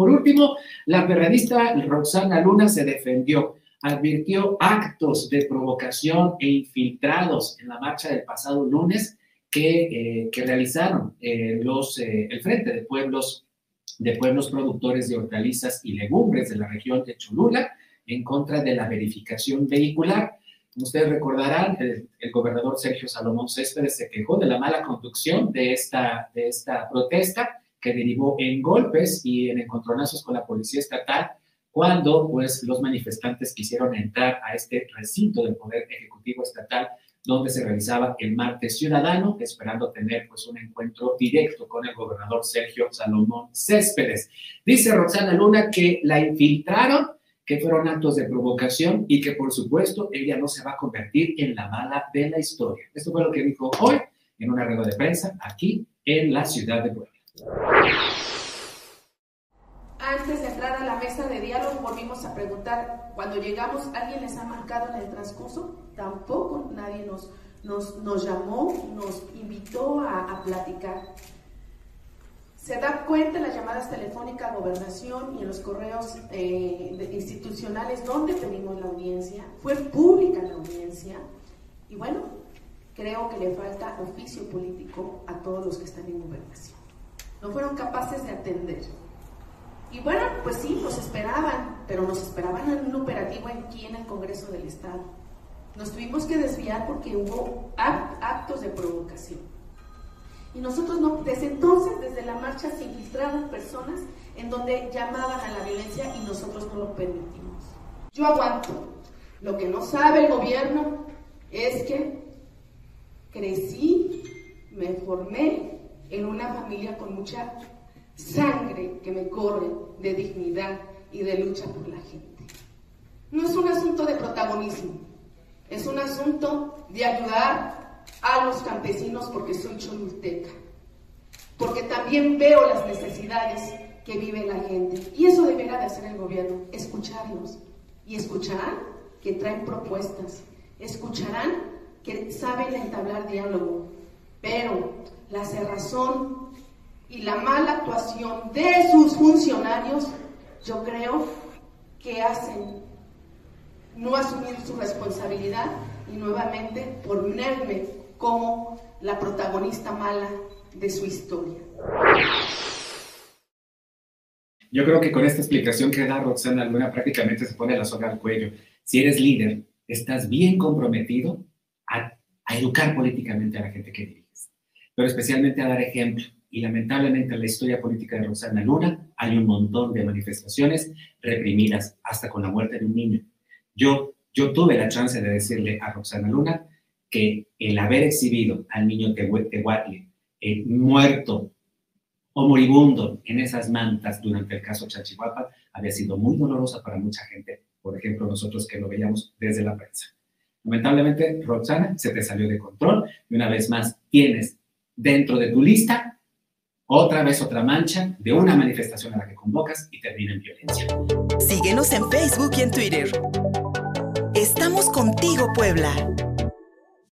Por último, la periodista Roxana Luna se defendió, advirtió actos de provocación e infiltrados en la marcha del pasado lunes que, eh, realizaron eh, los, eh, el Frente de Pueblos, de Pueblos Productores de Hortalizas y Legumbres de la región de Cholula en contra de la verificación vehicular. Ustedes recordarán, el, gobernador Sergio Salomón Céspedes se quejó de la mala conducción de esta, de esta protesta que derivó en golpes y en encontronazos con la policía estatal cuando pues, los manifestantes quisieron entrar a este recinto del Poder Ejecutivo Estatal donde se realizaba el martes ciudadano, esperando tener pues un encuentro directo con el gobernador Sergio Salomón Céspedes. Dice Roxana Luna que la infiltraron, que fueron actos de provocación y que por supuesto ella no se va a convertir en la mala de la historia. Esto fue lo que dijo hoy en una rueda de prensa aquí en la ciudad de Puebla. Antes de entrar a la mesa de diálogo volvimos a preguntar, cuando llegamos, ¿alguien les ha marcado en el transcurso? Tampoco nadie nos, nos, llamó, nos invitó a, platicar. Se da cuenta en las llamadas telefónicas a gobernación y en los correos eh, institucionales donde pedimos la audiencia. Fue pública la audiencia. Y bueno, creo que le falta oficio político a todos los que están en gobernación. No fueron capaces de atender. Y bueno, pues sí, nos esperaban, pero nos esperaban en un operativo aquí en el Congreso del Estado. Nos tuvimos que desviar porque hubo actos de provocación. Y nosotros no, desde entonces, desde la marcha, se infiltraron personas en donde llamaban a la violencia y nosotros no lo permitimos. Yo aguanto. Lo que no sabe el gobierno es que crecí, me formé en una familia con mucha sangre que me corre de dignidad y de lucha por la gente. No es un asunto de protagonismo, es un asunto de ayudar a los campesinos porque soy cholulteca, porque también veo las necesidades que vive la gente. Y eso deberá de hacer el gobierno, escucharlos. Y escucharán que traen propuestas, escucharán que saben entablar diálogo, pero la cerrazón y la mala actuación de sus funcionarios, yo creo que hacen no asumir su responsabilidad y nuevamente ponerme como la protagonista mala de su historia. Yo creo que con esta explicación que da Roxana Luna prácticamente se pone la soga al cuello. Si eres líder, estás bien comprometido a, a educar políticamente a la gente que diriges, pero especialmente a dar ejemplo y lamentablemente en la historia política de Rosana Luna hay un montón de manifestaciones reprimidas hasta con la muerte de un niño. Yo, yo tuve la chance de decirle a Roxana Luna que el haber exhibido al niño Tehuatli eh, muerto o moribundo en esas mantas durante el caso Chachihuapa había sido muy dolorosa para mucha gente, por ejemplo nosotros que lo veíamos desde la prensa. Lamentablemente, Roxana, se te salió de control y una vez más tienes dentro de tu lista otra vez otra mancha de una manifestación a la que convocas y termina en violencia. Síguenos en Facebook y en Twitter. Estamos contigo, Puebla.